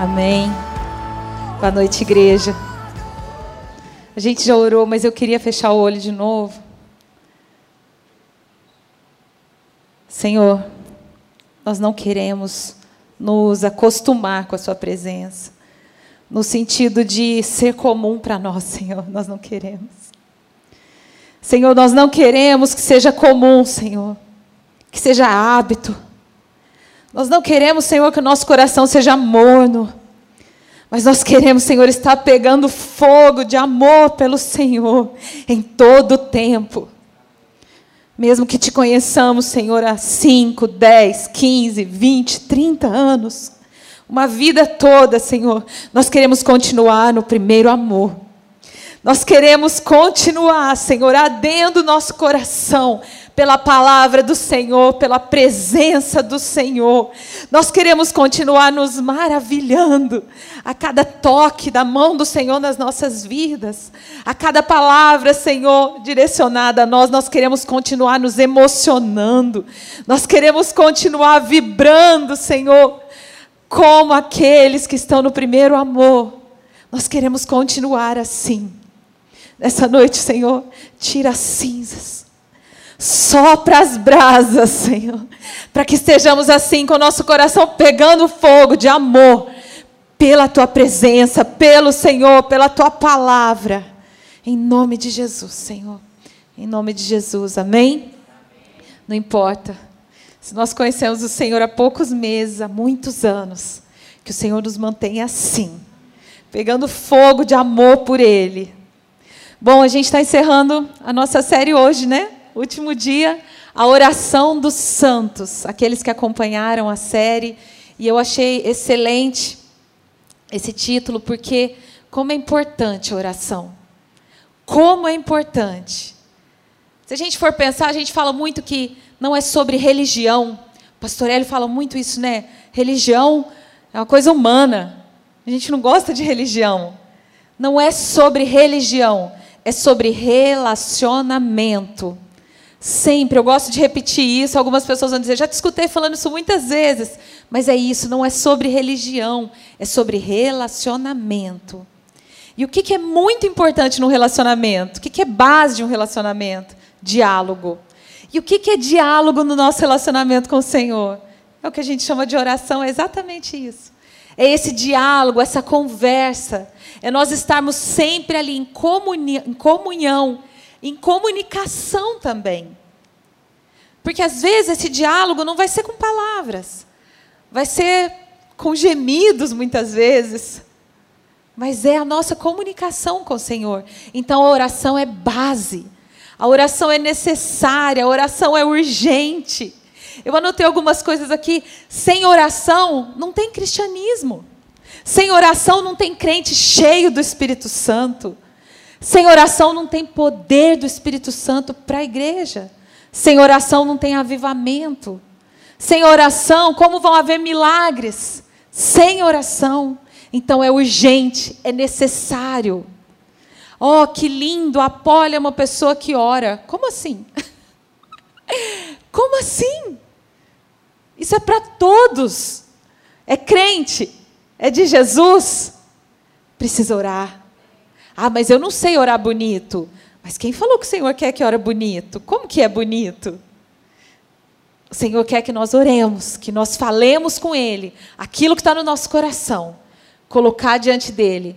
Amém. Boa noite, igreja. A gente já orou, mas eu queria fechar o olho de novo. Senhor, nós não queremos nos acostumar com a Sua presença, no sentido de ser comum para nós, Senhor, nós não queremos. Senhor, nós não queremos que seja comum, Senhor, que seja hábito. Nós não queremos, Senhor, que o nosso coração seja morno. Mas nós queremos, Senhor, estar pegando fogo de amor pelo Senhor em todo o tempo. Mesmo que te conheçamos, Senhor, há 5, 10, 15, 20, 30 anos, uma vida toda, Senhor, nós queremos continuar no primeiro amor. Nós queremos continuar, Senhor, ardendo nosso coração pela palavra do Senhor, pela presença do Senhor. Nós queremos continuar nos maravilhando a cada toque da mão do Senhor nas nossas vidas, a cada palavra, Senhor, direcionada a nós. Nós queremos continuar nos emocionando, nós queremos continuar vibrando, Senhor, como aqueles que estão no primeiro amor. Nós queremos continuar assim. Nessa noite, Senhor, tira as cinzas Sopra as brasas, Senhor, para que estejamos assim com o nosso coração pegando fogo de amor pela tua presença, pelo Senhor, pela tua palavra. Em nome de Jesus, Senhor. Em nome de Jesus, amém? Não importa. Se nós conhecemos o Senhor há poucos meses, há muitos anos, que o Senhor nos mantenha assim, pegando fogo de amor por Ele. Bom, a gente está encerrando a nossa série hoje, né? último dia, a oração dos santos, aqueles que acompanharam a série, e eu achei excelente esse título, porque como é importante a oração. Como é importante. Se a gente for pensar, a gente fala muito que não é sobre religião. O pastor Hélio fala muito isso, né? Religião é uma coisa humana. A gente não gosta de religião. Não é sobre religião, é sobre relacionamento. Sempre, eu gosto de repetir isso. Algumas pessoas vão dizer, já te escutei falando isso muitas vezes. Mas é isso, não é sobre religião, é sobre relacionamento. E o que, é muito importante no relacionamento? O que, é base de um relacionamento? Diálogo. E o que é diálogo no nosso relacionamento com o Senhor? É o que a gente chama de oração, é exatamente isso. É esse diálogo, essa conversa. É nós estarmos sempre ali em comunhão, em comunhão em comunicação também. Porque às vezes esse diálogo não vai ser com palavras, vai ser com gemidos muitas vezes, mas é a nossa comunicação com o Senhor. Então a oração é base, a oração é necessária, a oração é urgente. Eu anotei algumas coisas aqui. Sem oração não tem cristianismo. Sem oração não tem crente cheio do Espírito Santo. Sem oração não tem poder do Espírito Santo para a igreja. Sem oração não tem avivamento. Sem oração, como vão haver milagres? Sem oração. Então é urgente, é necessário. Oh, que lindo! A é uma pessoa que ora. Como assim? Como assim? Isso é para todos. É crente, é de Jesus. Precisa orar. Ah, mas eu não sei orar bonito. Mas quem falou que o Senhor quer que ore bonito? Como que é bonito? O Senhor quer que nós oremos, que nós falemos com Ele aquilo que está no nosso coração, colocar diante dele.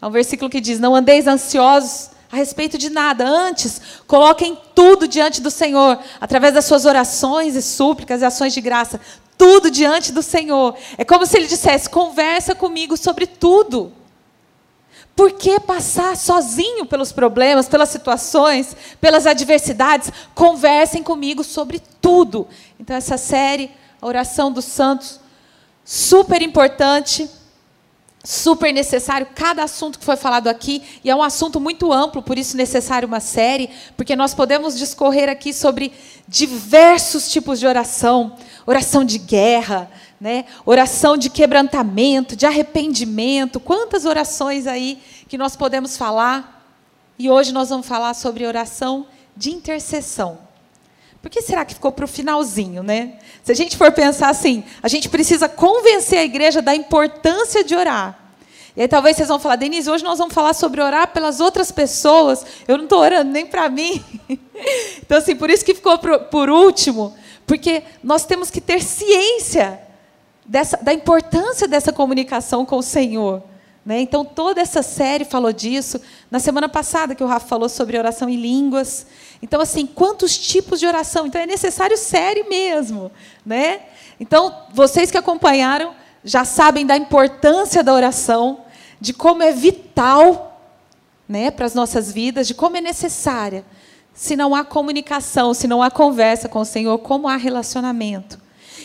Há um versículo que diz: Não andeis ansiosos a respeito de nada, antes coloquem tudo diante do Senhor, através das suas orações e súplicas e ações de graça, tudo diante do Senhor. É como se Ele dissesse: Conversa comigo sobre tudo. Por que passar sozinho pelos problemas, pelas situações, pelas adversidades? Conversem comigo sobre tudo. Então, essa série, a oração dos santos, super importante, super necessário. Cada assunto que foi falado aqui, e é um assunto muito amplo, por isso necessário uma série, porque nós podemos discorrer aqui sobre diversos tipos de oração: oração de guerra, né? Oração de quebrantamento, de arrependimento, quantas orações aí que nós podemos falar. E hoje nós vamos falar sobre oração de intercessão. Por que será que ficou para o finalzinho, né? Se a gente for pensar assim, a gente precisa convencer a igreja da importância de orar. E aí talvez vocês vão falar, Denise, hoje nós vamos falar sobre orar pelas outras pessoas. Eu não estou orando nem para mim. então, assim, por isso que ficou por, último, porque nós temos que ter ciência dessa, da importância dessa comunicação com o Senhor. Né? Então, toda essa série falou disso. Na semana passada, que o Rafa falou sobre oração em línguas. Então, assim, quantos tipos de oração? Então, é necessário série mesmo. Né? Então, vocês que acompanharam já sabem da importância da oração, de como é vital né, para as nossas vidas, de como é necessária. Se não há comunicação, se não há conversa com o Senhor, como há relacionamento.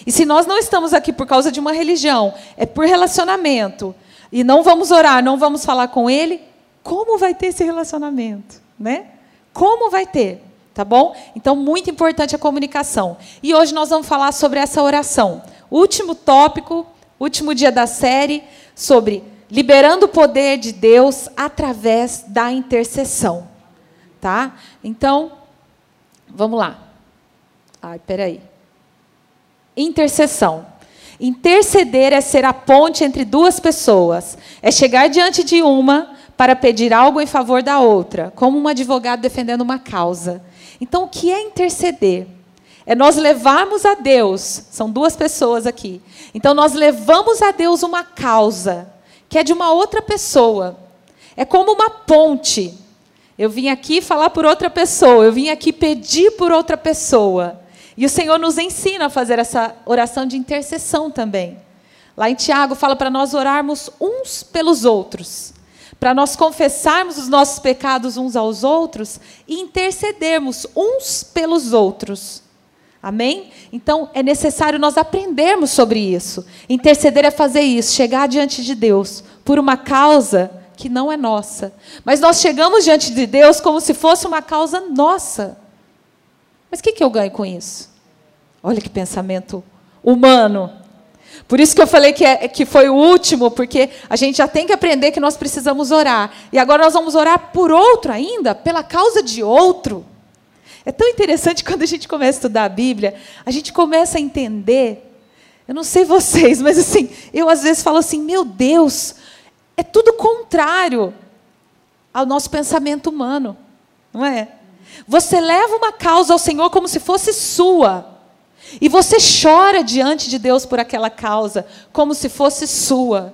E se nós não estamos aqui por causa de uma religião, é por relacionamento, e não vamos orar, não vamos falar com ele, como vai ter esse relacionamento, né? Como vai ter, tá bom? Então muito importante a comunicação. E hoje nós vamos falar sobre essa oração. Último tópico, último dia da série sobre liberando o poder de Deus através da intercessão, tá? Então, vamos lá. Ai, peraí. Intercessão. Interceder é ser a ponte entre duas pessoas, é chegar diante de uma para pedir algo em favor da outra, como um advogado defendendo uma causa. Então, o que é interceder? É nós levarmos a Deus, são duas pessoas aqui. Então, nós levamos a Deus uma causa, que é de uma outra pessoa. É como uma ponte. Eu vim aqui falar por outra pessoa, eu vim aqui pedir por outra pessoa. E o Senhor nos ensina a fazer essa oração de intercessão também. Lá em Tiago fala para nós orarmos uns pelos outros, para nós confessarmos os nossos pecados uns aos outros e intercedermos uns pelos outros. Amém? Então é necessário nós aprendermos sobre isso. Interceder é fazer isso, chegar diante de Deus por uma causa que não é nossa. Mas nós chegamos diante de Deus como se fosse uma causa nossa. Mas o que, que eu ganho com isso? Olha que pensamento humano. Por isso que eu falei que, é, que foi o último, porque a gente já tem que aprender que nós precisamos orar. E agora nós vamos orar por outro ainda, pela causa de outro. É tão interessante quando a gente começa a estudar a Bíblia, a gente começa a entender. Eu não sei vocês, mas assim, eu às vezes falo assim: meu Deus, é tudo contrário ao nosso pensamento humano, não é? Você leva uma causa ao Senhor como se fosse sua. E você chora diante de Deus por aquela causa, como se fosse sua.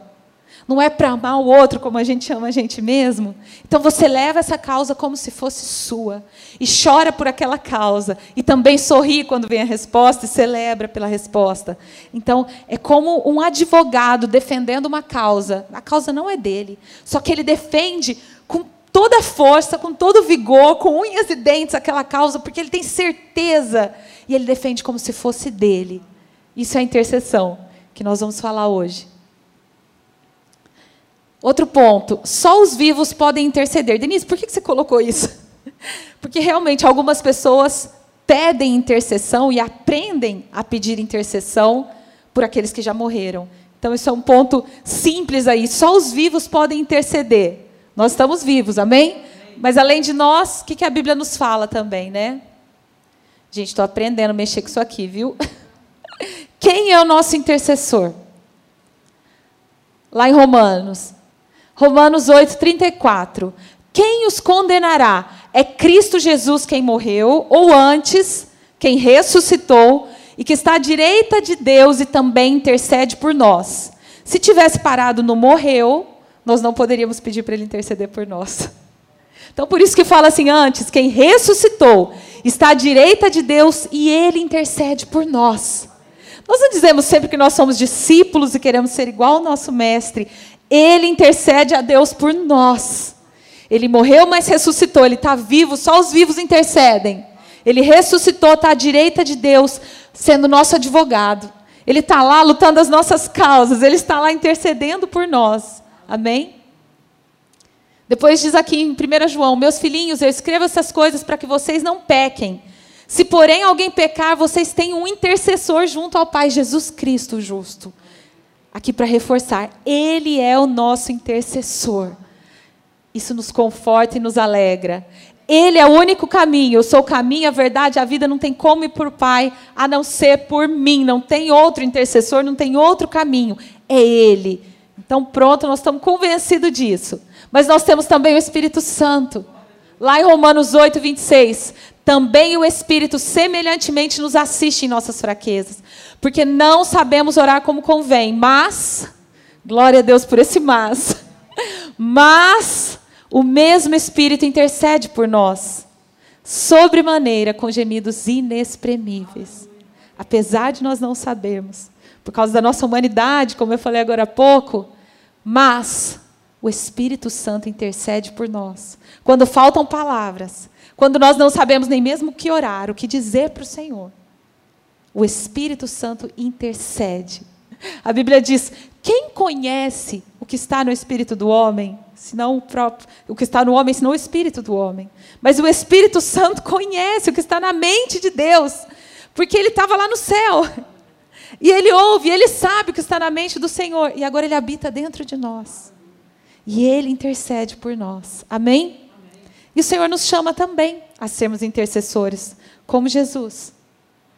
Não é para amar o outro como a gente ama a gente mesmo. Então você leva essa causa como se fosse sua. E chora por aquela causa. E também sorri quando vem a resposta e celebra pela resposta. Então é como um advogado defendendo uma causa. A causa não é dele. Só que ele defende com toda força, com todo vigor, com unhas e dentes aquela causa, porque ele tem certeza e ele defende como se fosse dele. Isso é a intercessão que nós vamos falar hoje. Outro ponto, só os vivos podem interceder. Denise, por que você colocou isso? Porque realmente algumas pessoas pedem intercessão e aprendem a pedir intercessão por aqueles que já morreram. Então, isso é um ponto simples aí. Só os vivos podem interceder. Nós estamos vivos, amém? Mas além de nós, o que, que a Bíblia nos fala também, né? Gente, estou aprendendo a mexer com isso aqui, viu? Quem é o nosso intercessor? Lá em Romanos. Romanos 8, 34. Quem os condenará? É Cristo Jesus quem morreu, ou antes, quem ressuscitou e que está à direita de Deus e também intercede por nós. Se tivesse parado no morreu, nós não poderíamos pedir para ele interceder por nós. Então, por isso que fala assim antes: quem ressuscitou está à direita de Deus e ele intercede por nós. Nós não dizemos sempre que nós somos discípulos e queremos ser igual ao nosso mestre. Ele intercede a Deus por nós. Ele morreu, mas ressuscitou. Ele está vivo, só os vivos intercedem. Ele ressuscitou, está à direita de Deus, sendo nosso advogado. Ele está lá lutando as nossas causas, ele está lá intercedendo por nós. Amém? Depois diz aqui em 1 João: Meus filhinhos, eu escrevo essas coisas para que vocês não pequem. Se, porém, alguém pecar, vocês têm um intercessor junto ao Pai, Jesus Cristo justo. Aqui para reforçar, Ele é o nosso intercessor. Isso nos conforta e nos alegra. Ele é o único caminho. Eu sou o caminho, a verdade, a vida. Não tem como ir por Pai a não ser por mim. Não tem outro intercessor, não tem outro caminho. É Ele. Então, pronto, nós estamos convencidos disso. Mas nós temos também o Espírito Santo. Lá em Romanos 8, 26. Também o Espírito semelhantemente nos assiste em nossas fraquezas. Porque não sabemos orar como convém. Mas, glória a Deus por esse mas. Mas o mesmo Espírito intercede por nós, sobremaneira com gemidos inexprimíveis. Apesar de nós não sabermos, por causa da nossa humanidade, como eu falei agora há pouco, mas o Espírito Santo intercede por nós. Quando faltam palavras, quando nós não sabemos nem mesmo o que orar, o que dizer para o Senhor, o Espírito Santo intercede. A Bíblia diz: quem conhece o que está no espírito do homem, senão o próprio, o que está no homem, senão o espírito do homem. Mas o Espírito Santo conhece o que está na mente de Deus, porque ele estava lá no céu. E ele ouve, ele sabe o que está na mente do Senhor, e agora ele habita dentro de nós. E ele intercede por nós. Amém? Amém. E o Senhor nos chama também a sermos intercessores, como Jesus.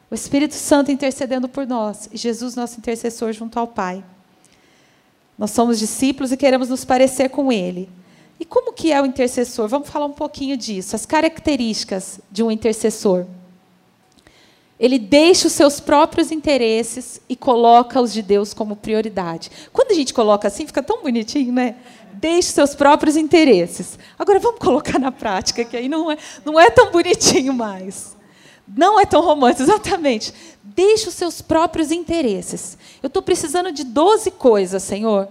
O Espírito Santo intercedendo por nós e Jesus, nosso intercessor, junto ao Pai. Nós somos discípulos e queremos nos parecer com Ele. E como que é o intercessor? Vamos falar um pouquinho disso. As características de um intercessor. Ele deixa os seus próprios interesses e coloca os de Deus como prioridade. Quando a gente coloca assim, fica tão bonitinho, né? Deixe seus próprios interesses. Agora vamos colocar na prática, que aí não é, não é tão bonitinho mais. Não é tão romântico, exatamente. Deixe os seus próprios interesses. Eu estou precisando de 12 coisas, Senhor.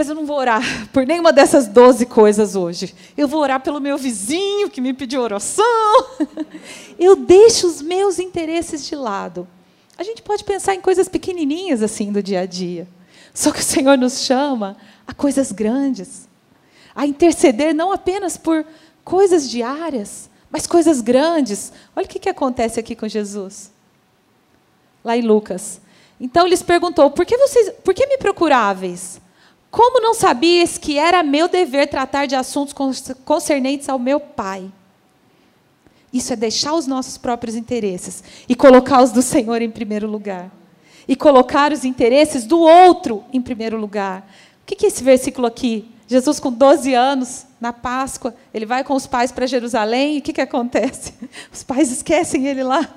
Mas eu não vou orar por nenhuma dessas 12 coisas hoje. Eu vou orar pelo meu vizinho que me pediu oração. Eu deixo os meus interesses de lado. A gente pode pensar em coisas pequenininhas assim do dia a dia. Só que o Senhor nos chama a coisas grandes. A interceder não apenas por coisas diárias, mas coisas grandes. Olha o que, que acontece aqui com Jesus. Lá em Lucas. Então lhes perguntou: por que, vocês, por que me procuráveis? Como não sabias que era meu dever tratar de assuntos concernentes ao meu Pai? Isso é deixar os nossos próprios interesses e colocar os do Senhor em primeiro lugar. E colocar os interesses do outro em primeiro lugar. O que é esse versículo aqui? Jesus, com 12 anos, na Páscoa, ele vai com os pais para Jerusalém, e o que, que acontece? Os pais esquecem ele lá.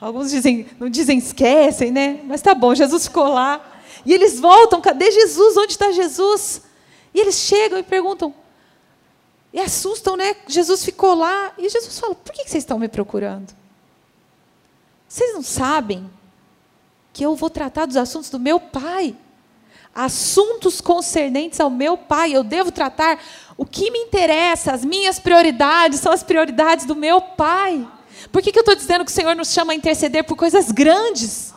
Alguns dizem, não dizem esquecem, né? Mas tá bom, Jesus ficou lá. E eles voltam, cadê Jesus? Onde está Jesus? E eles chegam e perguntam, e assustam, né? Jesus ficou lá. E Jesus fala: por que vocês estão me procurando? Vocês não sabem que eu vou tratar dos assuntos do meu pai? assuntos concernentes ao meu pai. Eu devo tratar o que me interessa, as minhas prioridades são as prioridades do meu pai. Por que, que eu estou dizendo que o Senhor nos chama a interceder por coisas grandes?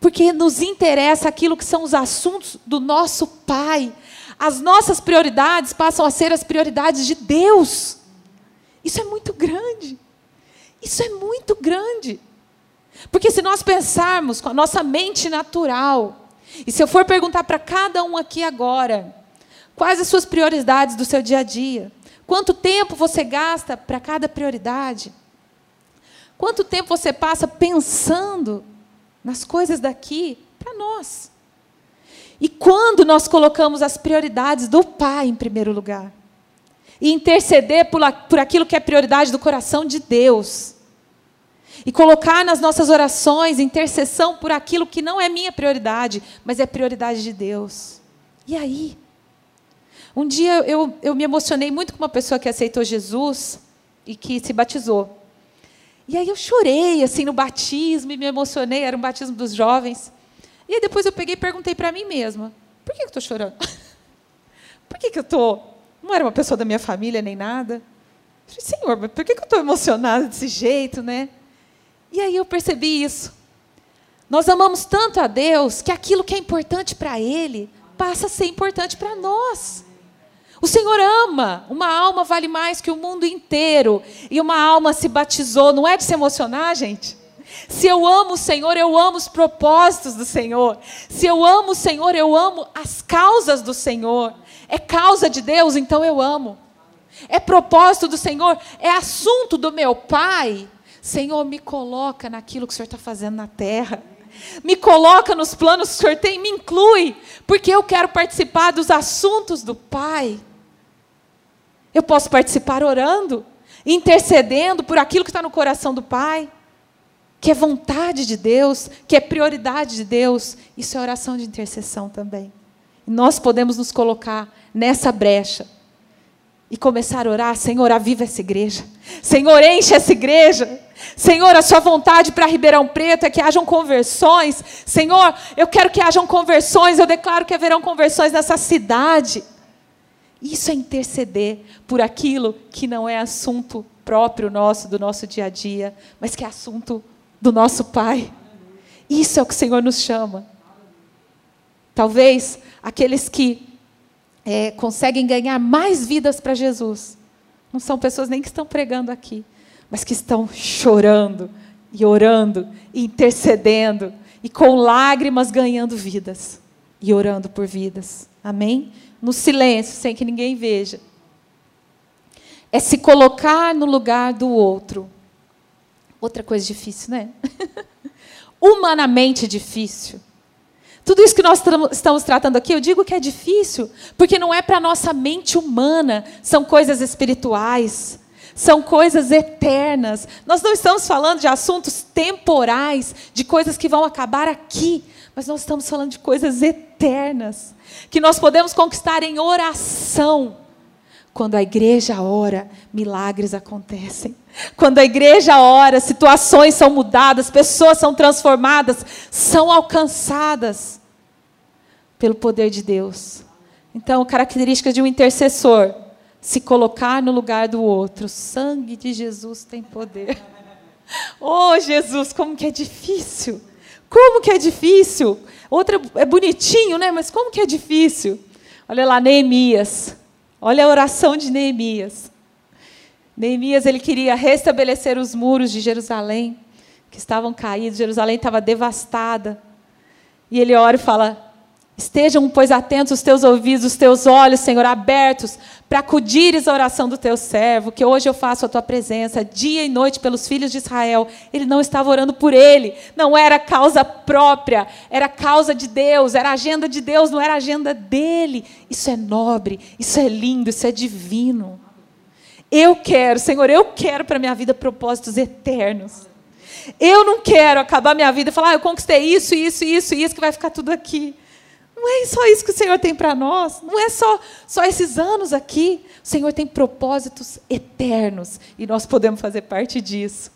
Porque nos interessa aquilo que são os assuntos do nosso pai. As nossas prioridades passam a ser as prioridades de Deus. Isso é muito grande. Isso é muito grande. Porque se nós pensarmos com a nossa mente natural, e se eu for perguntar para cada um aqui agora, quais as suas prioridades do seu dia a dia? Quanto tempo você gasta para cada prioridade? Quanto tempo você passa pensando nas coisas daqui para nós? E quando nós colocamos as prioridades do Pai em primeiro lugar? E interceder por, por aquilo que é prioridade do coração de Deus e colocar nas nossas orações intercessão por aquilo que não é minha prioridade, mas é prioridade de Deus. E aí? Um dia eu, eu me emocionei muito com uma pessoa que aceitou Jesus e que se batizou. E aí eu chorei assim no batismo e me emocionei, era um batismo dos jovens. E aí depois eu peguei e perguntei para mim mesma: por que eu estou chorando? por que, que eu estou. Não era uma pessoa da minha família nem nada. Eu falei, Senhor, mas por que, que eu estou emocionada desse jeito, né? E aí eu percebi isso. Nós amamos tanto a Deus que aquilo que é importante para Ele passa a ser importante para nós. O Senhor ama, uma alma vale mais que o mundo inteiro. E uma alma se batizou, não é de se emocionar, gente? Se eu amo o Senhor, eu amo os propósitos do Senhor. Se eu amo o Senhor, eu amo as causas do Senhor. É causa de Deus, então eu amo. É propósito do Senhor? É assunto do meu Pai? Senhor, me coloca naquilo que o Senhor está fazendo na terra. Me coloca nos planos que o Senhor tem, me inclui, porque eu quero participar dos assuntos do Pai. Eu posso participar orando, intercedendo por aquilo que está no coração do Pai, que é vontade de Deus, que é prioridade de Deus. Isso é oração de intercessão também. Nós podemos nos colocar nessa brecha e começar a orar: Senhor, aviva essa igreja. Senhor, enche essa igreja. Senhor, a sua vontade para Ribeirão Preto é que hajam conversões. Senhor, eu quero que hajam conversões. Eu declaro que haverão conversões nessa cidade. Isso é interceder por aquilo que não é assunto próprio nosso, do nosso dia a dia, mas que é assunto do nosso Pai. Isso é o que o Senhor nos chama. Talvez aqueles que é, conseguem ganhar mais vidas para Jesus não são pessoas nem que estão pregando aqui, mas que estão chorando e orando e intercedendo e com lágrimas ganhando vidas e orando por vidas. Amém? No silêncio, sem que ninguém veja. É se colocar no lugar do outro. Outra coisa difícil, né? Humanamente difícil. Tudo isso que nós estamos tratando aqui, eu digo que é difícil, porque não é para a nossa mente humana, são coisas espirituais são coisas eternas. Nós não estamos falando de assuntos temporais, de coisas que vão acabar aqui, mas nós estamos falando de coisas eternas, que nós podemos conquistar em oração. Quando a igreja ora, milagres acontecem. Quando a igreja ora, situações são mudadas, pessoas são transformadas, são alcançadas pelo poder de Deus. Então, características de um intercessor se colocar no lugar do outro. O sangue de Jesus tem poder. Oh, Jesus, como que é difícil. Como que é difícil. Outra é bonitinho, né? Mas como que é difícil. Olha lá, Neemias. Olha a oração de Neemias. Neemias ele queria restabelecer os muros de Jerusalém, que estavam caídos. Jerusalém estava devastada. E ele ora e fala: Estejam, pois, atentos os teus ouvidos, os teus olhos, Senhor, abertos, para acudires à oração do teu servo, que hoje eu faço a tua presença, dia e noite, pelos filhos de Israel. Ele não estava orando por ele, não era causa própria, era causa de Deus, era agenda de Deus, não era agenda dele. Isso é nobre, isso é lindo, isso é divino. Eu quero, Senhor, eu quero para a minha vida propósitos eternos. Eu não quero acabar minha vida e falar, ah, eu conquistei isso, isso, isso, isso, que vai ficar tudo aqui. Não é só isso que o Senhor tem para nós. Não é só, só esses anos aqui. O Senhor tem propósitos eternos. E nós podemos fazer parte disso.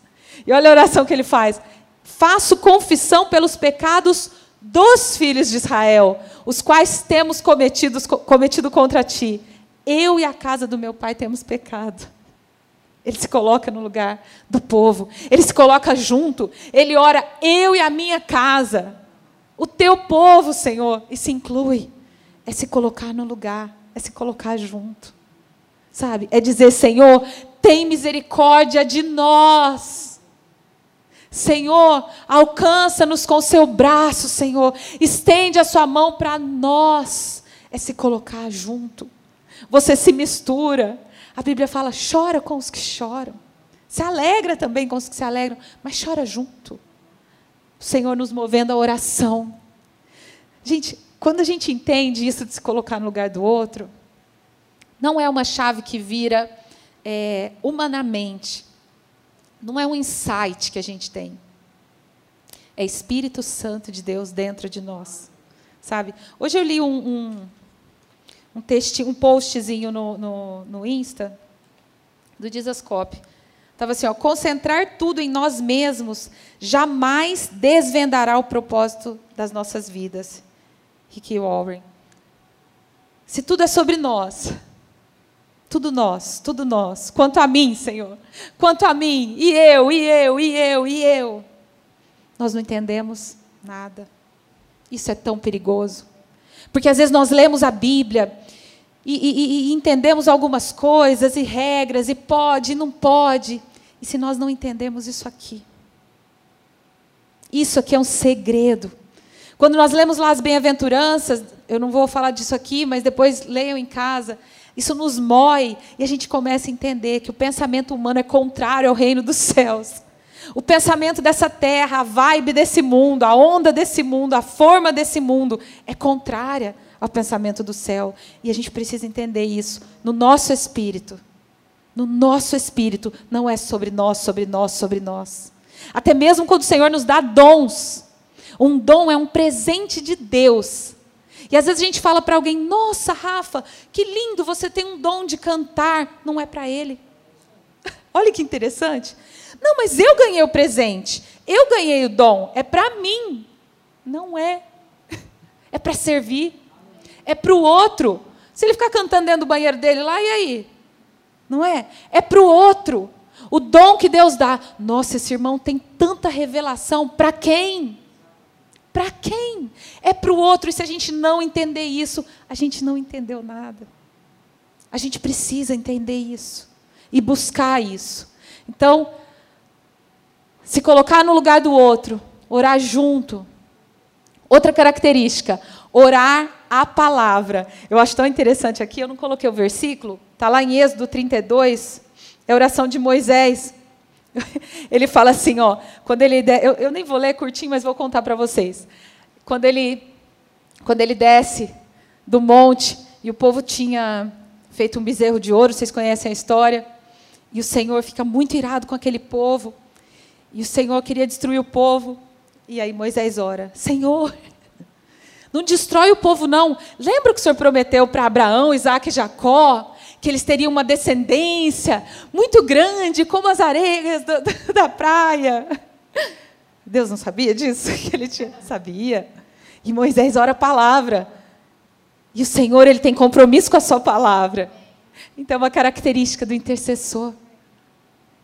E olha a oração que ele faz. Faço confissão pelos pecados dos filhos de Israel, os quais temos cometidos, cometido contra ti. Eu e a casa do meu pai temos pecado. Ele se coloca no lugar do povo. Ele se coloca junto. Ele ora, eu e a minha casa o teu povo, Senhor, e se inclui. É se colocar no lugar, é se colocar junto. Sabe? É dizer, Senhor, tem misericórdia de nós. Senhor, alcança-nos com o seu braço, Senhor. Estende a sua mão para nós. É se colocar junto. Você se mistura. A Bíblia fala: chora com os que choram. Se alegra também com os que se alegram, mas chora junto. O Senhor nos movendo à oração. Gente, quando a gente entende isso de se colocar no lugar do outro, não é uma chave que vira é, humanamente. Não é um insight que a gente tem. É Espírito Santo de Deus dentro de nós. Sabe? Hoje eu li um, um, um, texto, um postzinho no, no, no Insta do Dizascope. Estava assim, ó, concentrar tudo em nós mesmos jamais desvendará o propósito das nossas vidas. Ricky Warren. Se tudo é sobre nós, tudo nós, tudo nós. Quanto a mim, Senhor. Quanto a mim, e eu, e eu, e eu, e eu. Nós não entendemos nada. Isso é tão perigoso. Porque às vezes nós lemos a Bíblia e, e, e entendemos algumas coisas e regras, e pode, e não pode. E se nós não entendemos isso aqui? Isso aqui é um segredo. Quando nós lemos lá as bem-aventuranças, eu não vou falar disso aqui, mas depois leiam em casa. Isso nos mói e a gente começa a entender que o pensamento humano é contrário ao reino dos céus. O pensamento dessa terra, a vibe desse mundo, a onda desse mundo, a forma desse mundo é contrária ao pensamento do céu. E a gente precisa entender isso no nosso espírito. No nosso espírito, não é sobre nós, sobre nós, sobre nós. Até mesmo quando o Senhor nos dá dons. Um dom é um presente de Deus. E às vezes a gente fala para alguém: Nossa, Rafa, que lindo, você tem um dom de cantar. Não é para ele. Olha que interessante. Não, mas eu ganhei o presente. Eu ganhei o dom. É para mim. Não é. É para servir. É para o outro. Se ele ficar cantando dentro do banheiro dele lá, e aí? Não é? É para o outro. O dom que Deus dá. Nossa, esse irmão tem tanta revelação. Para quem? Para quem? É para o outro. E se a gente não entender isso, a gente não entendeu nada. A gente precisa entender isso e buscar isso. Então, se colocar no lugar do outro, orar junto. Outra característica, orar a palavra. Eu acho tão interessante aqui, eu não coloquei o versículo, está lá em Êxodo 32, é a oração de Moisés. Ele fala assim, ó, quando ele eu, eu nem vou ler curtinho, mas vou contar para vocês. Quando ele quando ele desce do monte e o povo tinha feito um bezerro de ouro, vocês conhecem a história, e o Senhor fica muito irado com aquele povo. E o Senhor queria destruir o povo. E aí Moisés ora: Senhor, não destrói o povo, não. Lembra que o Senhor prometeu para Abraão, Isaac e Jacó que eles teriam uma descendência muito grande, como as areias da, da praia? Deus não sabia disso? Que ele tinha, sabia. E Moisés ora a palavra. E o Senhor, ele tem compromisso com a sua palavra. Então, é uma característica do intercessor.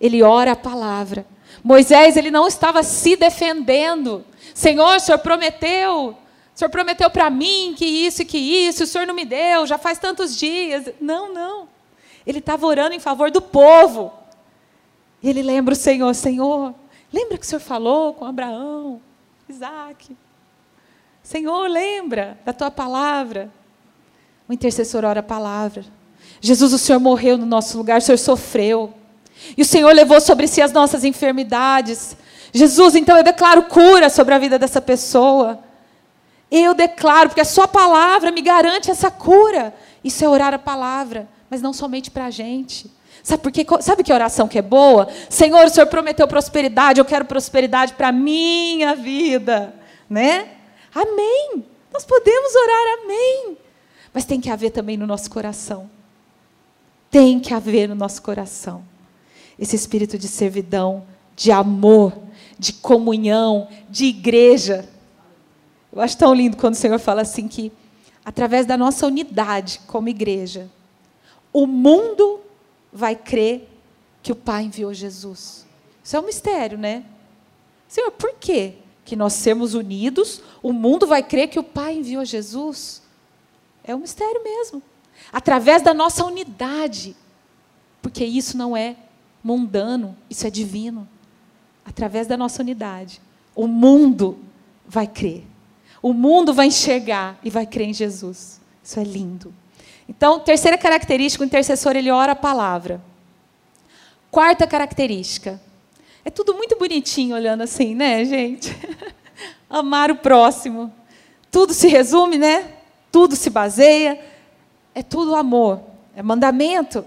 Ele ora a palavra. Moisés, ele não estava se defendendo. Senhor, o Senhor prometeu. O Senhor prometeu para mim que isso e que isso, o Senhor não me deu, já faz tantos dias. Não, não. Ele estava orando em favor do povo. E ele lembra o Senhor, Senhor, lembra que o Senhor falou com Abraão, Isaac. Senhor, lembra da tua palavra. O intercessor ora a palavra. Jesus, o Senhor morreu no nosso lugar, o Senhor sofreu. E o Senhor levou sobre si as nossas enfermidades. Jesus, então eu declaro cura sobre a vida dessa pessoa. Eu declaro, porque a Sua palavra me garante essa cura. Isso é orar a palavra, mas não somente para a gente. Sabe, por quê? Sabe que oração que é boa? Senhor, o Senhor prometeu prosperidade, eu quero prosperidade para a minha vida. Né? Amém. Nós podemos orar amém. Mas tem que haver também no nosso coração. Tem que haver no nosso coração esse espírito de servidão, de amor, de comunhão, de igreja. Eu acho tão lindo quando o Senhor fala assim que, através da nossa unidade como igreja, o mundo vai crer que o Pai enviou Jesus. Isso é um mistério, né? Senhor, por quê? Que nós sermos unidos, o mundo vai crer que o Pai enviou Jesus. É um mistério mesmo. Através da nossa unidade. Porque isso não é mundano, isso é divino. Através da nossa unidade, o mundo vai crer. O mundo vai enxergar e vai crer em Jesus. Isso é lindo. Então, terceira característica, o intercessor ele ora a palavra. Quarta característica. É tudo muito bonitinho olhando assim, né, gente? Amar o próximo. Tudo se resume, né? Tudo se baseia. É tudo amor. É mandamento.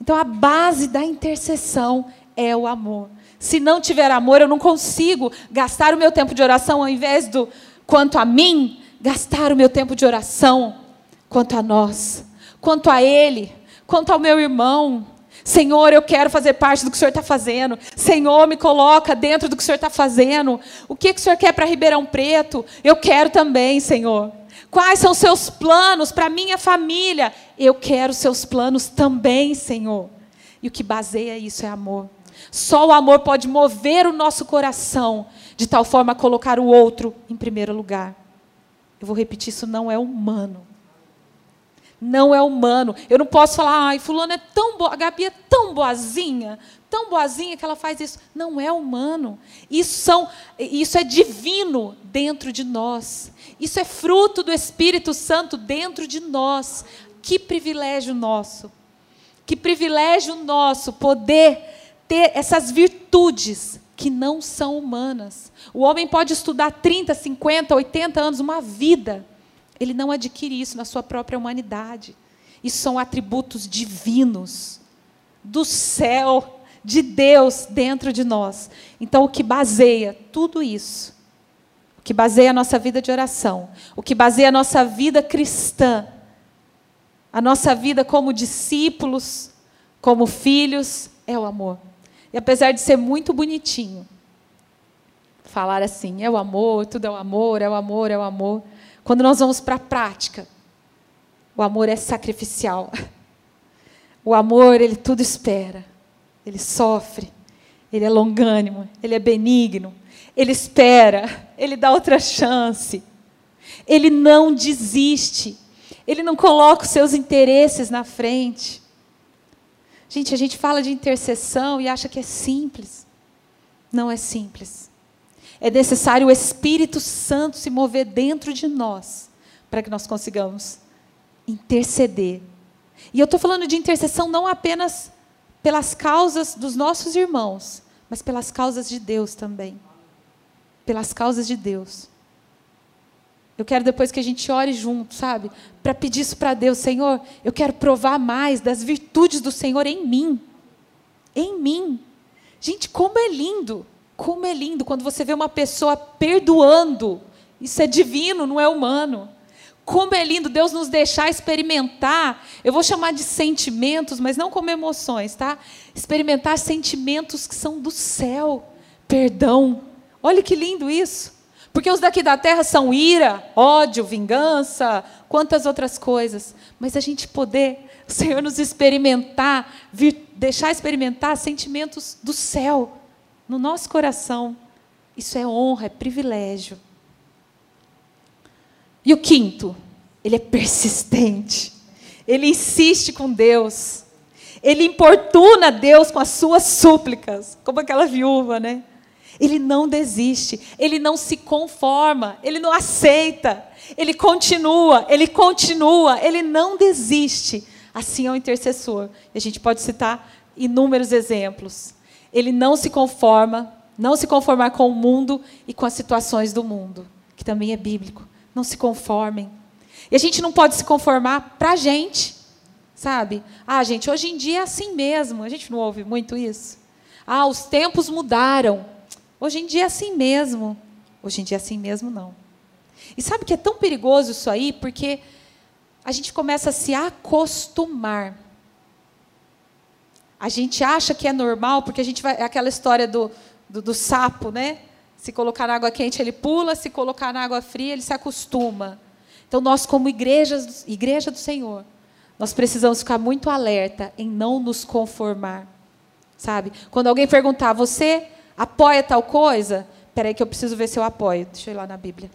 Então a base da intercessão é o amor. Se não tiver amor, eu não consigo gastar o meu tempo de oração ao invés do quanto a mim, gastar o meu tempo de oração quanto a nós, quanto a Ele, quanto ao meu irmão. Senhor, eu quero fazer parte do que o Senhor está fazendo. Senhor, me coloca dentro do que o Senhor está fazendo. O que, que o Senhor quer para Ribeirão Preto? Eu quero também, Senhor. Quais são os seus planos para minha família? Eu quero seus planos também, Senhor. E o que baseia isso é amor. Só o amor pode mover o nosso coração de tal forma a colocar o outro em primeiro lugar. Eu vou repetir, isso não é humano. Não é humano. Eu não posso falar, ai, fulano é tão boa, a Gabi é tão boazinha, tão boazinha que ela faz isso. Não é humano. Isso, são, isso é divino dentro de nós. Isso é fruto do Espírito Santo dentro de nós. Que privilégio nosso. Que privilégio nosso poder ter essas virtudes que não são humanas. O homem pode estudar 30, 50, 80 anos, uma vida ele não adquire isso na sua própria humanidade. Isso são atributos divinos, do céu, de Deus dentro de nós. Então, o que baseia tudo isso, o que baseia a nossa vida de oração, o que baseia a nossa vida cristã, a nossa vida como discípulos, como filhos, é o amor. E apesar de ser muito bonitinho, falar assim, é o amor, tudo é o amor, é o amor, é o amor. Quando nós vamos para a prática, o amor é sacrificial. O amor, ele tudo espera. Ele sofre. Ele é longânimo. Ele é benigno. Ele espera. Ele dá outra chance. Ele não desiste. Ele não coloca os seus interesses na frente. Gente, a gente fala de intercessão e acha que é simples. Não é simples é necessário o Espírito Santo se mover dentro de nós para que nós consigamos interceder. E eu estou falando de intercessão não apenas pelas causas dos nossos irmãos, mas pelas causas de Deus também. Pelas causas de Deus. Eu quero depois que a gente ore junto, sabe? Para pedir isso para Deus, Senhor, eu quero provar mais das virtudes do Senhor em mim. Em mim. Gente, como é lindo como é lindo quando você vê uma pessoa perdoando. Isso é divino, não é humano. Como é lindo Deus nos deixar experimentar. Eu vou chamar de sentimentos, mas não como emoções, tá? Experimentar sentimentos que são do céu. Perdão. Olha que lindo isso. Porque os daqui da terra são ira, ódio, vingança, quantas outras coisas. Mas a gente poder, o Senhor nos experimentar, vir, deixar experimentar sentimentos do céu no nosso coração. Isso é honra, é privilégio. E o quinto, ele é persistente. Ele insiste com Deus. Ele importuna Deus com as suas súplicas, como aquela viúva, né? Ele não desiste, ele não se conforma, ele não aceita, ele continua, ele continua, ele não desiste. Assim é o intercessor. E a gente pode citar inúmeros exemplos. Ele não se conforma, não se conformar com o mundo e com as situações do mundo, que também é bíblico. Não se conformem. E a gente não pode se conformar para a gente, sabe? Ah, gente, hoje em dia é assim mesmo. A gente não ouve muito isso. Ah, os tempos mudaram. Hoje em dia é assim mesmo. Hoje em dia é assim mesmo, não. E sabe que é tão perigoso isso aí? Porque a gente começa a se acostumar a gente acha que é normal, porque a gente vai. É aquela história do, do, do sapo, né? Se colocar na água quente, ele pula, se colocar na água fria, ele se acostuma. Então, nós, como igrejas, igreja do Senhor, nós precisamos ficar muito alerta em não nos conformar. Sabe? Quando alguém perguntar, você apoia tal coisa? Espera que eu preciso ver se eu apoio. Deixa eu ir lá na Bíblia.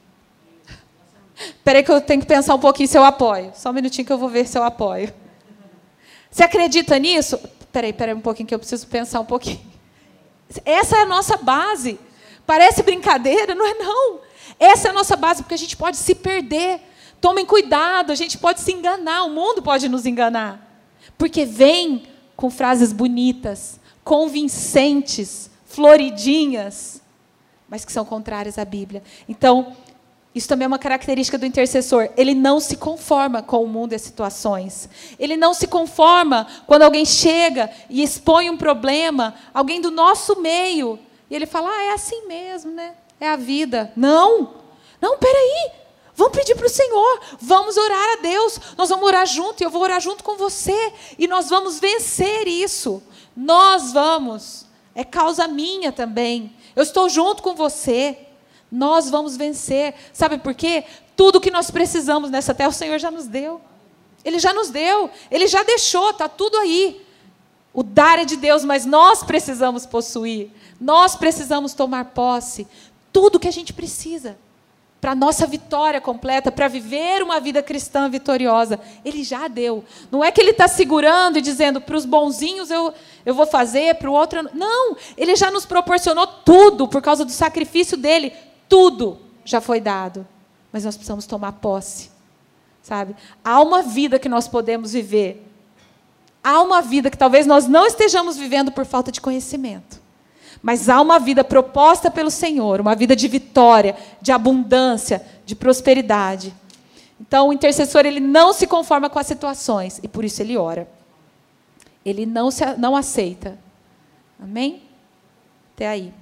Espera que eu tenho que pensar um pouquinho se eu apoio. Só um minutinho que eu vou ver se eu apoio. Você acredita nisso? peraí, peraí um pouquinho que eu preciso pensar um pouquinho. Essa é a nossa base. Parece brincadeira, não é não. Essa é a nossa base, porque a gente pode se perder. Tomem cuidado, a gente pode se enganar, o mundo pode nos enganar. Porque vem com frases bonitas, convincentes, floridinhas, mas que são contrárias à Bíblia. Então, isso também é uma característica do intercessor. Ele não se conforma com o mundo e as situações. Ele não se conforma quando alguém chega e expõe um problema, alguém do nosso meio, e ele fala: ah, é assim mesmo, né? É a vida. Não! Não, peraí! Vamos pedir para o Senhor, vamos orar a Deus, nós vamos orar junto, e eu vou orar junto com você, e nós vamos vencer isso. Nós vamos. É causa minha também. Eu estou junto com você. Nós vamos vencer. Sabe por quê? Tudo que nós precisamos nessa terra, o Senhor já nos deu. Ele já nos deu. Ele já deixou, está tudo aí. O dar é de Deus, mas nós precisamos possuir. Nós precisamos tomar posse. Tudo que a gente precisa. Para nossa vitória completa, para viver uma vida cristã vitoriosa. Ele já deu. Não é que ele está segurando e dizendo para os bonzinhos eu, eu vou fazer, para o outro. Não, ele já nos proporcionou tudo por causa do sacrifício dele. Tudo já foi dado. Mas nós precisamos tomar posse. Sabe? Há uma vida que nós podemos viver. Há uma vida que talvez nós não estejamos vivendo por falta de conhecimento. Mas há uma vida proposta pelo Senhor, uma vida de vitória, de abundância, de prosperidade. Então, o intercessor ele não se conforma com as situações e por isso ele ora. Ele não, se, não aceita. Amém? Até aí.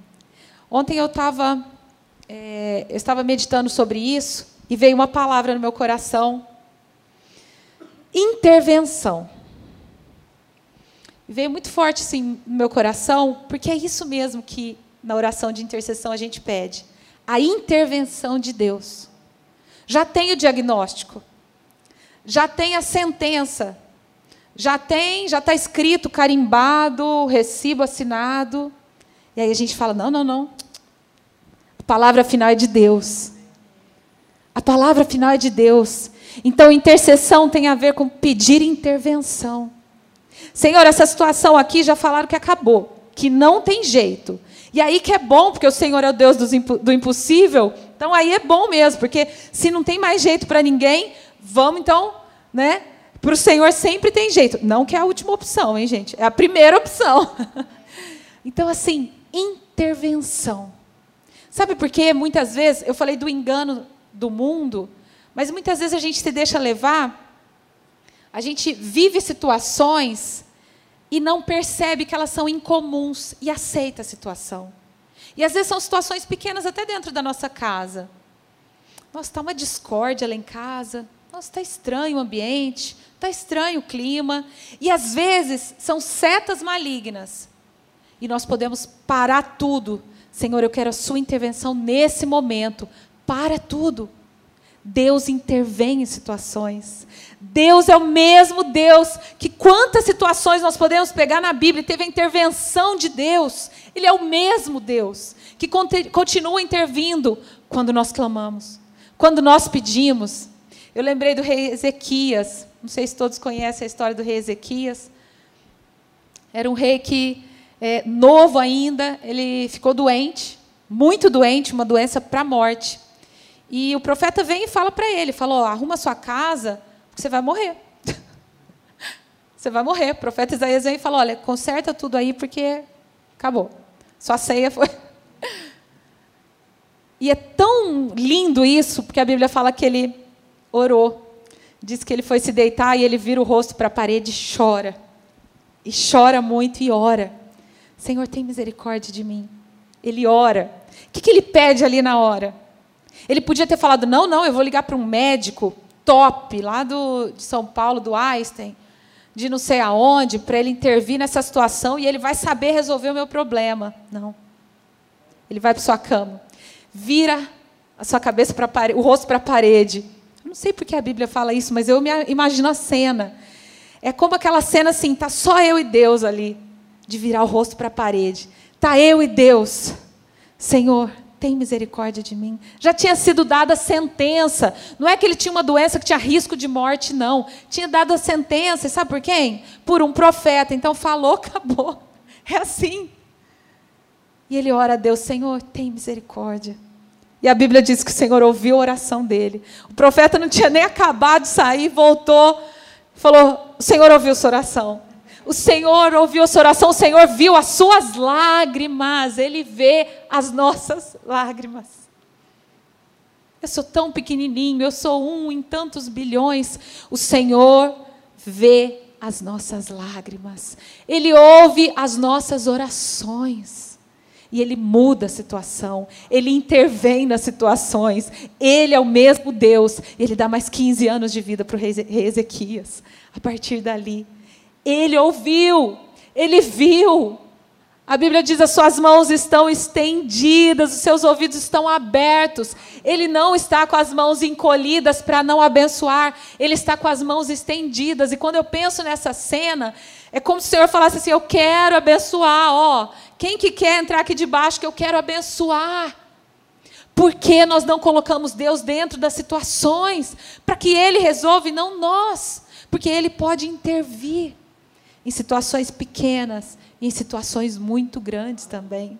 Ontem eu estava é, eu estava meditando sobre isso e veio uma palavra no meu coração: intervenção. Veio muito forte assim, no meu coração, porque é isso mesmo que na oração de intercessão a gente pede: a intervenção de Deus. Já tem o diagnóstico, já tem a sentença, já tem, já está escrito, carimbado, recibo assinado. E aí a gente fala: não, não, não. A palavra final é de Deus. A palavra final é de Deus. Então, intercessão tem a ver com pedir intervenção. Senhor, essa situação aqui já falaram que acabou, que não tem jeito. E aí que é bom, porque o Senhor é o Deus do impossível. Então aí é bom mesmo, porque se não tem mais jeito para ninguém, vamos então, né? Para o Senhor sempre tem jeito. Não que é a última opção, hein, gente? É a primeira opção. então, assim, intervenção. Sabe por quê? Muitas vezes, eu falei do engano do mundo, mas muitas vezes a gente se deixa levar, a gente vive situações e não percebe que elas são incomuns e aceita a situação. E às vezes são situações pequenas até dentro da nossa casa. Nossa, está uma discórdia lá em casa. Nossa, está estranho o ambiente, está estranho o clima. E às vezes são setas malignas. E nós podemos parar tudo. Senhor, eu quero a sua intervenção nesse momento. Para tudo. Deus intervém em situações. Deus é o mesmo Deus que quantas situações nós podemos pegar na Bíblia, teve a intervenção de Deus. Ele é o mesmo Deus que continua intervindo quando nós clamamos, quando nós pedimos. Eu lembrei do rei Ezequias. Não sei se todos conhecem a história do rei Ezequias. Era um rei que, é, novo ainda, ele ficou doente, muito doente, uma doença para a morte. E o profeta vem e fala para ele, falou, arruma sua casa, você vai morrer. você vai morrer. O profeta Isaías vem e fala, olha, conserta tudo aí, porque acabou. Sua ceia foi... E é tão lindo isso, porque a Bíblia fala que ele orou. Diz que ele foi se deitar e ele vira o rosto para a parede e chora. E chora muito e ora. Senhor, tem misericórdia de mim. Ele ora. O que, que ele pede ali na hora? Ele podia ter falado: não, não, eu vou ligar para um médico top, lá do, de São Paulo, do Einstein, de não sei aonde, para ele intervir nessa situação e ele vai saber resolver o meu problema. Não. Ele vai para sua cama, vira a sua cabeça para o rosto para a parede. Eu não sei porque a Bíblia fala isso, mas eu me imagino a cena. É como aquela cena assim, tá só eu e Deus ali, de virar o rosto para a parede. Tá eu e Deus. Senhor, tem misericórdia de mim. Já tinha sido dada a sentença. Não é que ele tinha uma doença que tinha risco de morte, não. Tinha dado a sentença, sabe por quem? Por um profeta. Então falou, acabou. É assim. E ele ora a Deus, Senhor, tem misericórdia. E a Bíblia diz que o Senhor ouviu a oração dele. O profeta não tinha nem acabado de sair, voltou, falou: O Senhor ouviu sua oração. O Senhor ouviu a sua oração, o Senhor viu as suas lágrimas, Ele vê as nossas lágrimas. Eu sou tão pequenininho, eu sou um em tantos bilhões. O Senhor vê as nossas lágrimas, Ele ouve as nossas orações. E Ele muda a situação, Ele intervém nas situações. Ele é o mesmo Deus. Ele dá mais 15 anos de vida para o rei Ezequias. A partir dali, ele ouviu, ele viu. A Bíblia diz: as suas mãos estão estendidas, os seus ouvidos estão abertos. Ele não está com as mãos encolhidas para não abençoar, ele está com as mãos estendidas. E quando eu penso nessa cena, é como se o Senhor falasse assim: Eu quero abençoar, ó. Quem que quer entrar aqui debaixo que eu quero abençoar? Por que nós não colocamos Deus dentro das situações para que Ele resolva e não nós? Porque Ele pode intervir em situações pequenas em situações muito grandes também.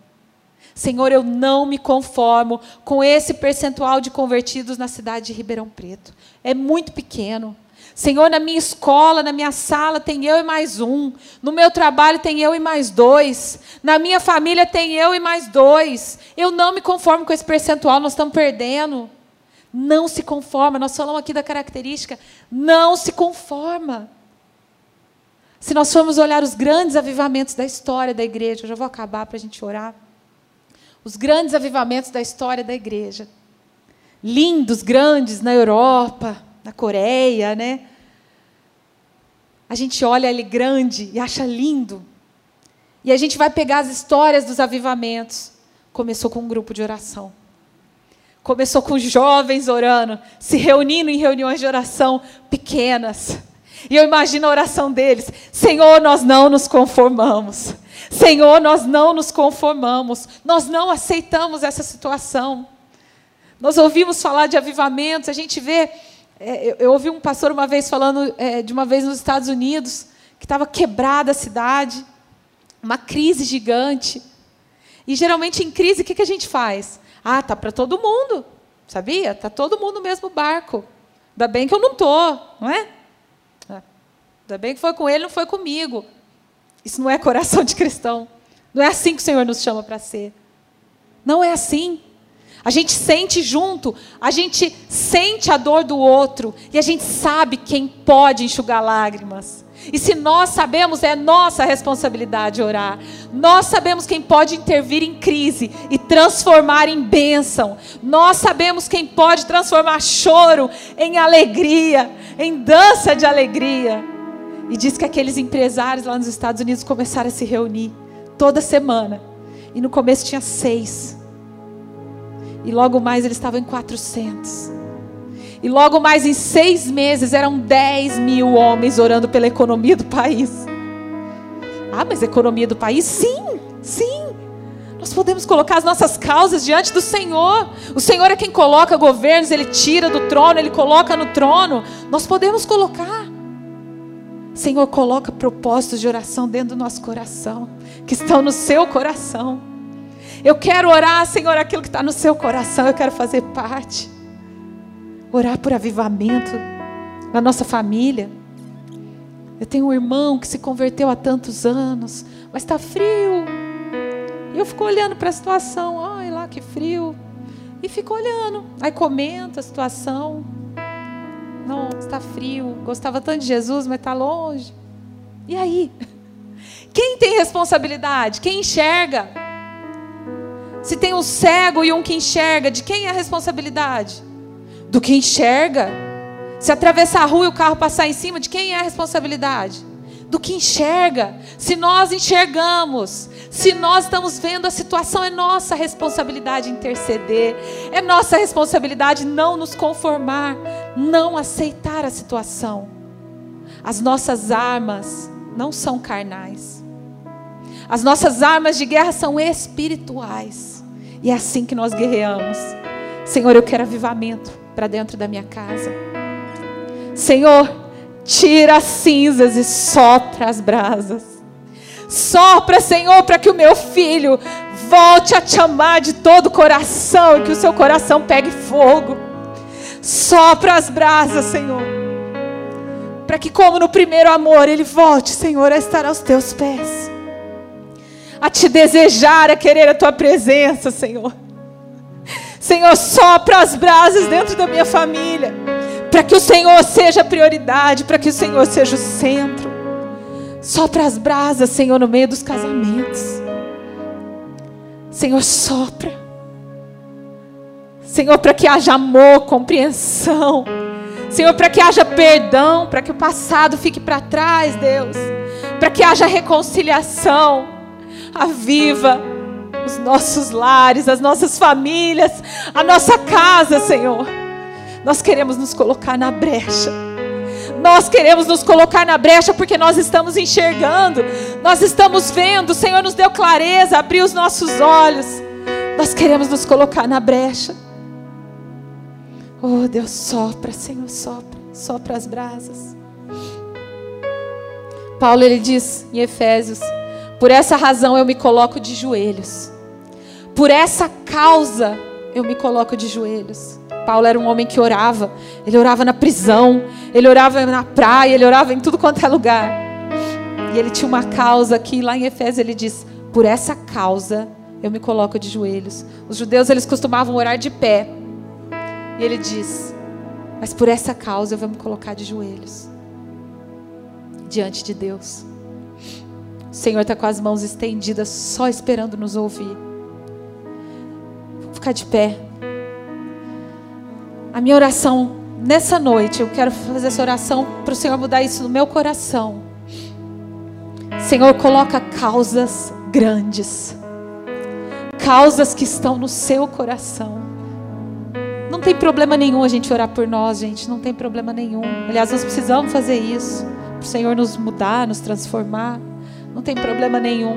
Senhor, eu não me conformo com esse percentual de convertidos na cidade de Ribeirão Preto. É muito pequeno. Senhor, na minha escola, na minha sala tem eu e mais um. No meu trabalho tem eu e mais dois. Na minha família tem eu e mais dois. Eu não me conformo com esse percentual, nós estamos perdendo. Não se conforma. Nós falamos aqui da característica. Não se conforma. Se nós formos olhar os grandes avivamentos da história da igreja, eu já vou acabar para a gente orar. Os grandes avivamentos da história da igreja. Lindos, grandes na Europa, na Coreia, né? A gente olha ele grande e acha lindo. E a gente vai pegar as histórias dos avivamentos. Começou com um grupo de oração. Começou com jovens orando, se reunindo em reuniões de oração pequenas. E eu imagino a oração deles: Senhor, nós não nos conformamos. Senhor, nós não nos conformamos. Nós não aceitamos essa situação. Nós ouvimos falar de avivamentos, a gente vê é, eu, eu, ouvi um pastor uma vez falando é, de uma vez nos Estados Unidos que estava quebrada a cidade, uma crise gigante. E geralmente em crise o que, que a gente faz? Ah, tá para todo mundo, sabia? Tá todo mundo no mesmo barco. Ainda bem que eu não tô, não é? é? Ainda bem que foi com ele, não foi comigo. Isso não é coração de cristão. Não é assim que o Senhor nos chama para ser. Não é assim. A gente sente junto, a gente sente a dor do outro e a gente sabe quem pode enxugar lágrimas. E se nós sabemos, é nossa responsabilidade orar. Nós sabemos quem pode intervir em crise e transformar em bênção. Nós sabemos quem pode transformar choro em alegria, em dança de alegria. E diz que aqueles empresários lá nos Estados Unidos começaram a se reunir toda semana. E no começo tinha seis. E logo mais eles estavam em 400. E logo mais em seis meses eram 10 mil homens orando pela economia do país. Ah, mas a economia do país? Sim, sim. Nós podemos colocar as nossas causas diante do Senhor. O Senhor é quem coloca governos, Ele tira do trono, Ele coloca no trono. Nós podemos colocar. Senhor, coloca propósitos de oração dentro do nosso coração, que estão no seu coração. Eu quero orar, Senhor, aquilo que está no seu coração, eu quero fazer parte. Orar por avivamento na nossa família. Eu tenho um irmão que se converteu há tantos anos, mas está frio. E eu fico olhando para a situação, ai lá que frio. E fico olhando. Aí comento a situação. Não, está frio. Gostava tanto de Jesus, mas está longe. E aí? Quem tem responsabilidade? Quem enxerga? Se tem um cego e um que enxerga, de quem é a responsabilidade? Do que enxerga. Se atravessar a rua e o carro passar em cima, de quem é a responsabilidade? Do que enxerga. Se nós enxergamos, se nós estamos vendo a situação, é nossa responsabilidade interceder, é nossa responsabilidade não nos conformar, não aceitar a situação. As nossas armas não são carnais. As nossas armas de guerra são espirituais. E é assim que nós guerreamos. Senhor, eu quero avivamento para dentro da minha casa. Senhor, tira as cinzas e sopra as brasas. Sopra, Senhor, para que o meu filho volte a te amar de todo o coração e que o seu coração pegue fogo. Sopra as brasas, Senhor. Para que, como no primeiro amor, ele volte, Senhor, a estar aos teus pés a te desejar, a querer a tua presença, Senhor. Senhor, sopra as brasas dentro da minha família, para que o Senhor seja a prioridade, para que o Senhor seja o centro. Sopra as brasas, Senhor, no meio dos casamentos. Senhor, sopra. Senhor, para que haja amor, compreensão. Senhor, para que haja perdão, para que o passado fique para trás, Deus. Para que haja reconciliação aviva os nossos lares, as nossas famílias, a nossa casa, Senhor. Nós queremos nos colocar na brecha. Nós queremos nos colocar na brecha porque nós estamos enxergando, nós estamos vendo, o Senhor nos deu clareza, abriu os nossos olhos. Nós queremos nos colocar na brecha. Oh, Deus, sopra, Senhor, sopra, sopra as brasas. Paulo ele diz em Efésios: Por essa razão eu me coloco de joelhos. Por essa causa eu me coloco de joelhos. Paulo era um homem que orava. Ele orava na prisão, ele orava na praia, ele orava em tudo quanto é lugar. E ele tinha uma causa que lá em Efésios ele diz: Por essa causa eu me coloco de joelhos. Os judeus eles costumavam orar de pé. E ele diz: Mas por essa causa eu vou me colocar de joelhos diante de Deus. O Senhor está com as mãos estendidas, só esperando nos ouvir. Ficar de pé. A minha oração nessa noite, eu quero fazer essa oração para o Senhor mudar isso no meu coração. Senhor, coloca causas grandes, causas que estão no seu coração. Não tem problema nenhum a gente orar por nós, gente, não tem problema nenhum. Aliás, nós precisamos fazer isso para o Senhor nos mudar, nos transformar. Não tem problema nenhum.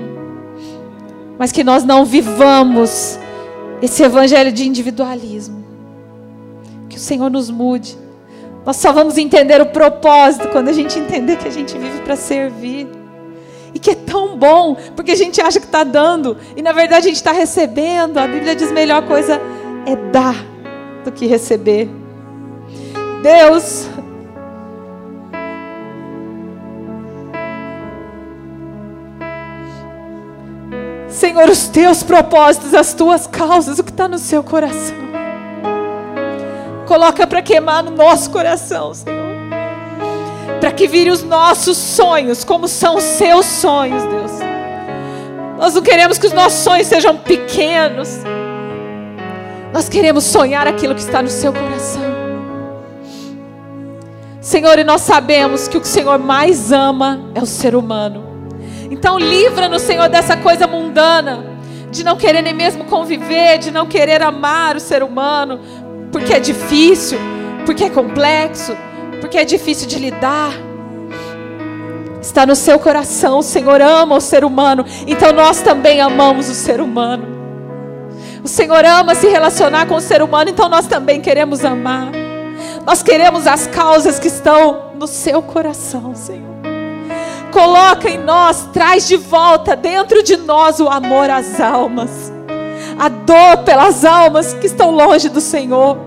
Mas que nós não vivamos esse evangelho de individualismo. Que o Senhor nos mude. Nós só vamos entender o propósito quando a gente entender que a gente vive para servir. E que é tão bom, porque a gente acha que está dando, e na verdade a gente está recebendo. A Bíblia diz: melhor coisa é dar do que receber. Deus, Senhor, os teus propósitos, as tuas causas, o que está no seu coração. Coloca para queimar no nosso coração, Senhor. Para que vire os nossos sonhos, como são os seus sonhos, Deus. Nós não queremos que os nossos sonhos sejam pequenos. Nós queremos sonhar aquilo que está no seu coração. Senhor, e nós sabemos que o que o Senhor mais ama é o ser humano. Então livra-nos, Senhor, dessa coisa mundana, de não querer nem mesmo conviver, de não querer amar o ser humano, porque é difícil, porque é complexo, porque é difícil de lidar. Está no seu coração, o Senhor ama o ser humano, então nós também amamos o ser humano. O Senhor ama se relacionar com o ser humano, então nós também queremos amar. Nós queremos as causas que estão no seu coração, Senhor. Coloca em nós, traz de volta dentro de nós o amor às almas, a dor pelas almas que estão longe do Senhor.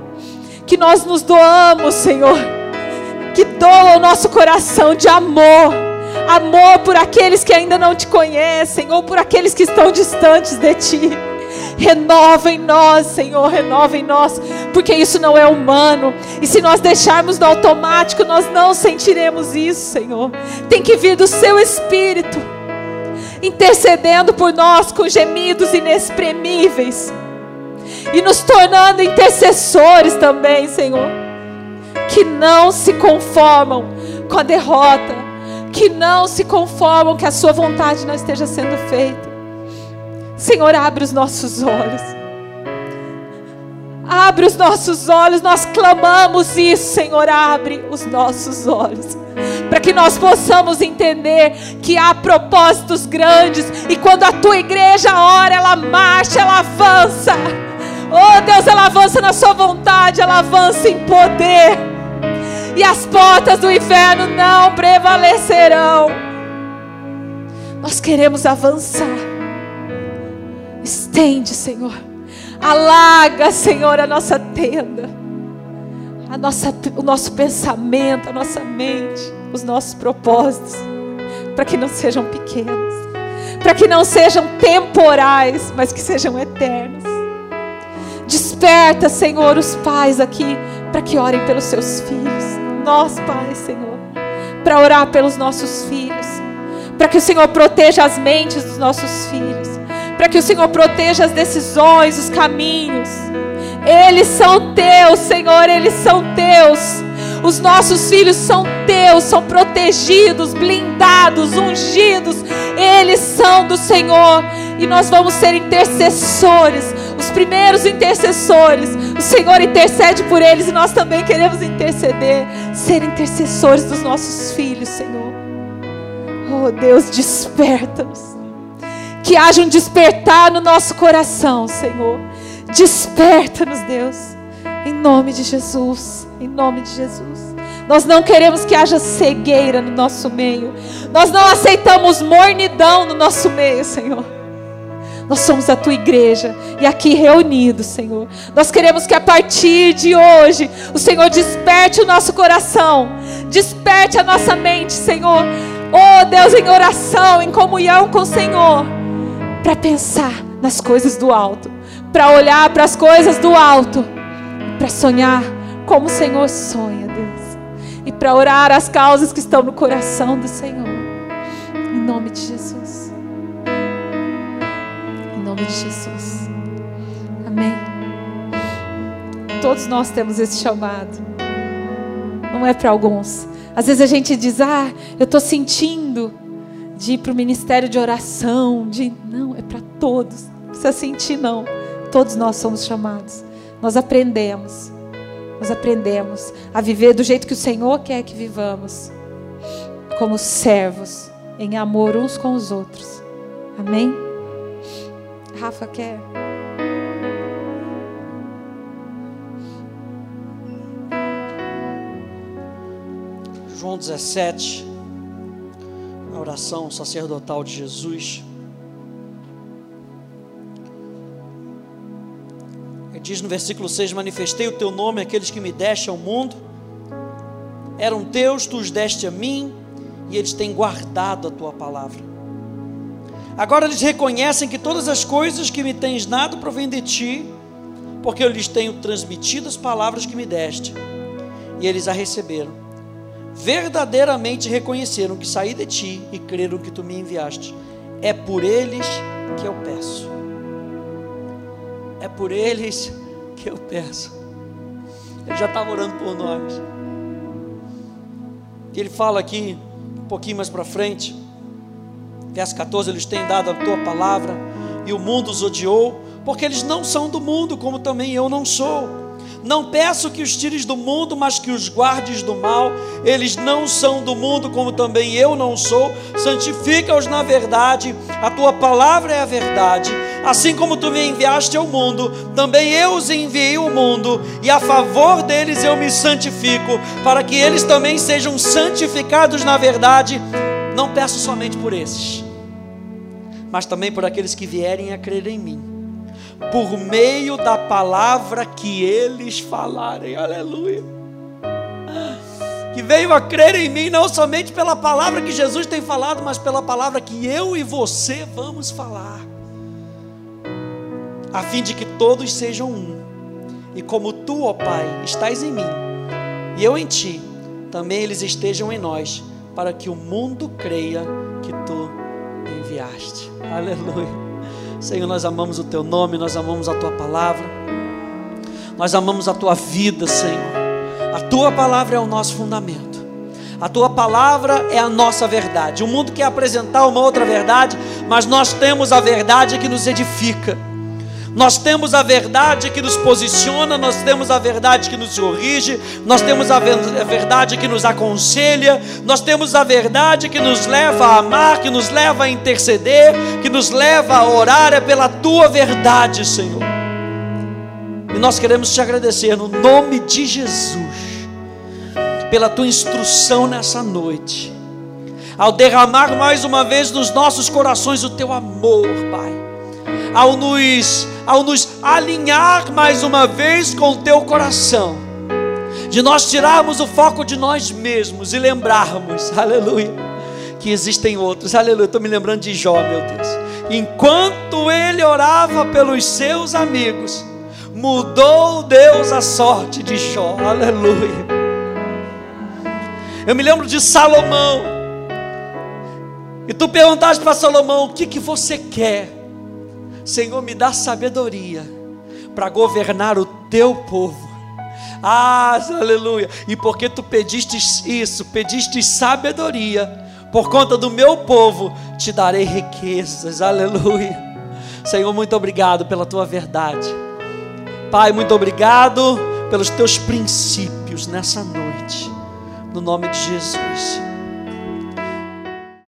Que nós nos doamos, Senhor. Que doa o nosso coração de amor. Amor por aqueles que ainda não te conhecem ou por aqueles que estão distantes de ti. Renova em nós, Senhor, renova em nós, porque isso não é humano. E se nós deixarmos no automático, nós não sentiremos isso, Senhor. Tem que vir do seu espírito, intercedendo por nós com gemidos inexprimíveis e nos tornando intercessores também, Senhor, que não se conformam com a derrota, que não se conformam que a sua vontade não esteja sendo feita Senhor, abre os nossos olhos. Abre os nossos olhos, nós clamamos isso, Senhor, abre os nossos olhos, para que nós possamos entender que há propósitos grandes e quando a tua igreja ora, ela marcha, ela avança. Oh Deus, ela avança na sua vontade, ela avança em poder, e as portas do inferno não prevalecerão. Nós queremos avançar. Estende, Senhor. Alaga, Senhor, a nossa tenda. A nossa, o nosso pensamento, a nossa mente, os nossos propósitos, para que não sejam pequenos, para que não sejam temporais, mas que sejam eternos. Desperta, Senhor, os pais aqui, para que orem pelos seus filhos. Nós, pais, Senhor, para orar pelos nossos filhos, para que o Senhor proteja as mentes dos nossos filhos para que o Senhor proteja as decisões, os caminhos. Eles são teus, Senhor, eles são teus. Os nossos filhos são teus, são protegidos, blindados, ungidos. Eles são do Senhor. E nós vamos ser intercessores, os primeiros intercessores. O Senhor intercede por eles e nós também queremos interceder, ser intercessores dos nossos filhos, Senhor. Oh Deus, desperta-nos. Que haja um despertar no nosso coração, Senhor. Desperta-nos, Deus. Em nome de Jesus, em nome de Jesus. Nós não queremos que haja cegueira no nosso meio. Nós não aceitamos mornidão no nosso meio, Senhor. Nós somos a tua igreja e aqui reunidos, Senhor. Nós queremos que a partir de hoje o Senhor desperte o nosso coração, desperte a nossa mente, Senhor. Oh Deus, em oração, em comunhão com o Senhor, para pensar nas coisas do alto, para olhar para as coisas do alto, para sonhar como o Senhor sonha, Deus, e para orar as causas que estão no coração do Senhor. Em nome de Jesus. Em nome de Jesus. Amém. Todos nós temos esse chamado. Não é para alguns. Às vezes a gente diz: "Ah, eu estou sentindo de ir para o ministério de oração, de não, é para todos. Não precisa sentir não. Todos nós somos chamados. Nós aprendemos. Nós aprendemos a viver do jeito que o Senhor quer que vivamos. Como servos, em amor uns com os outros. Amém? Rafa quer. João 17, a oração sacerdotal de Jesus. Ele diz no versículo 6: Manifestei o teu nome àqueles que me deste ao mundo, eram teus, tu os deste a mim, e eles têm guardado a tua palavra. Agora eles reconhecem que todas as coisas que me tens dado provêm de ti, porque eu lhes tenho transmitido as palavras que me deste, e eles a receberam verdadeiramente reconheceram que saí de ti e creram que tu me enviaste. É por eles que eu peço. É por eles que eu peço. Ele já estava orando por nós. Ele fala aqui, um pouquinho mais para frente, verso 14: Eles têm dado a tua palavra e o mundo os odiou, porque eles não são do mundo, como também eu não sou. Não peço que os tires do mundo, mas que os guardes do mal. Eles não são do mundo, como também eu não sou. Santifica-os na verdade. A tua palavra é a verdade. Assim como tu me enviaste ao mundo, também eu os enviei ao mundo, e a favor deles eu me santifico, para que eles também sejam santificados na verdade. Não peço somente por esses, mas também por aqueles que vierem a crer em mim por meio da palavra que eles falarem. Aleluia. Que veio a crer em mim, não somente pela palavra que Jesus tem falado, mas pela palavra que eu e você vamos falar, a fim de que todos sejam um. E como tu, ó Pai, estás em mim, e eu em ti, também eles estejam em nós, para que o mundo creia que tu enviaste. Aleluia. Senhor, nós amamos o teu nome, nós amamos a tua palavra, nós amamos a tua vida, Senhor. A tua palavra é o nosso fundamento, a tua palavra é a nossa verdade. O mundo quer apresentar uma outra verdade, mas nós temos a verdade que nos edifica. Nós temos a verdade que nos posiciona, nós temos a verdade que nos corrige, nós temos a verdade que nos aconselha, nós temos a verdade que nos leva a amar, que nos leva a interceder, que nos leva a orar, é pela tua verdade, Senhor. E nós queremos te agradecer no nome de Jesus, pela tua instrução nessa noite, ao derramar mais uma vez nos nossos corações o teu amor, Pai ao nos, ao nos alinhar mais uma vez com o teu coração, de nós tirarmos o foco de nós mesmos e lembrarmos, aleluia, que existem outros, aleluia. Estou me lembrando de Jó, meu Deus. Enquanto ele orava pelos seus amigos, mudou Deus a sorte de Jó, aleluia. Eu me lembro de Salomão. E tu perguntaste para Salomão: o que, que você quer? Senhor, me dá sabedoria para governar o teu povo. Ah, aleluia. E porque tu pediste isso, pediste sabedoria, por conta do meu povo, te darei riquezas. Aleluia. Senhor, muito obrigado pela tua verdade. Pai, muito obrigado pelos teus princípios nessa noite. No nome de Jesus.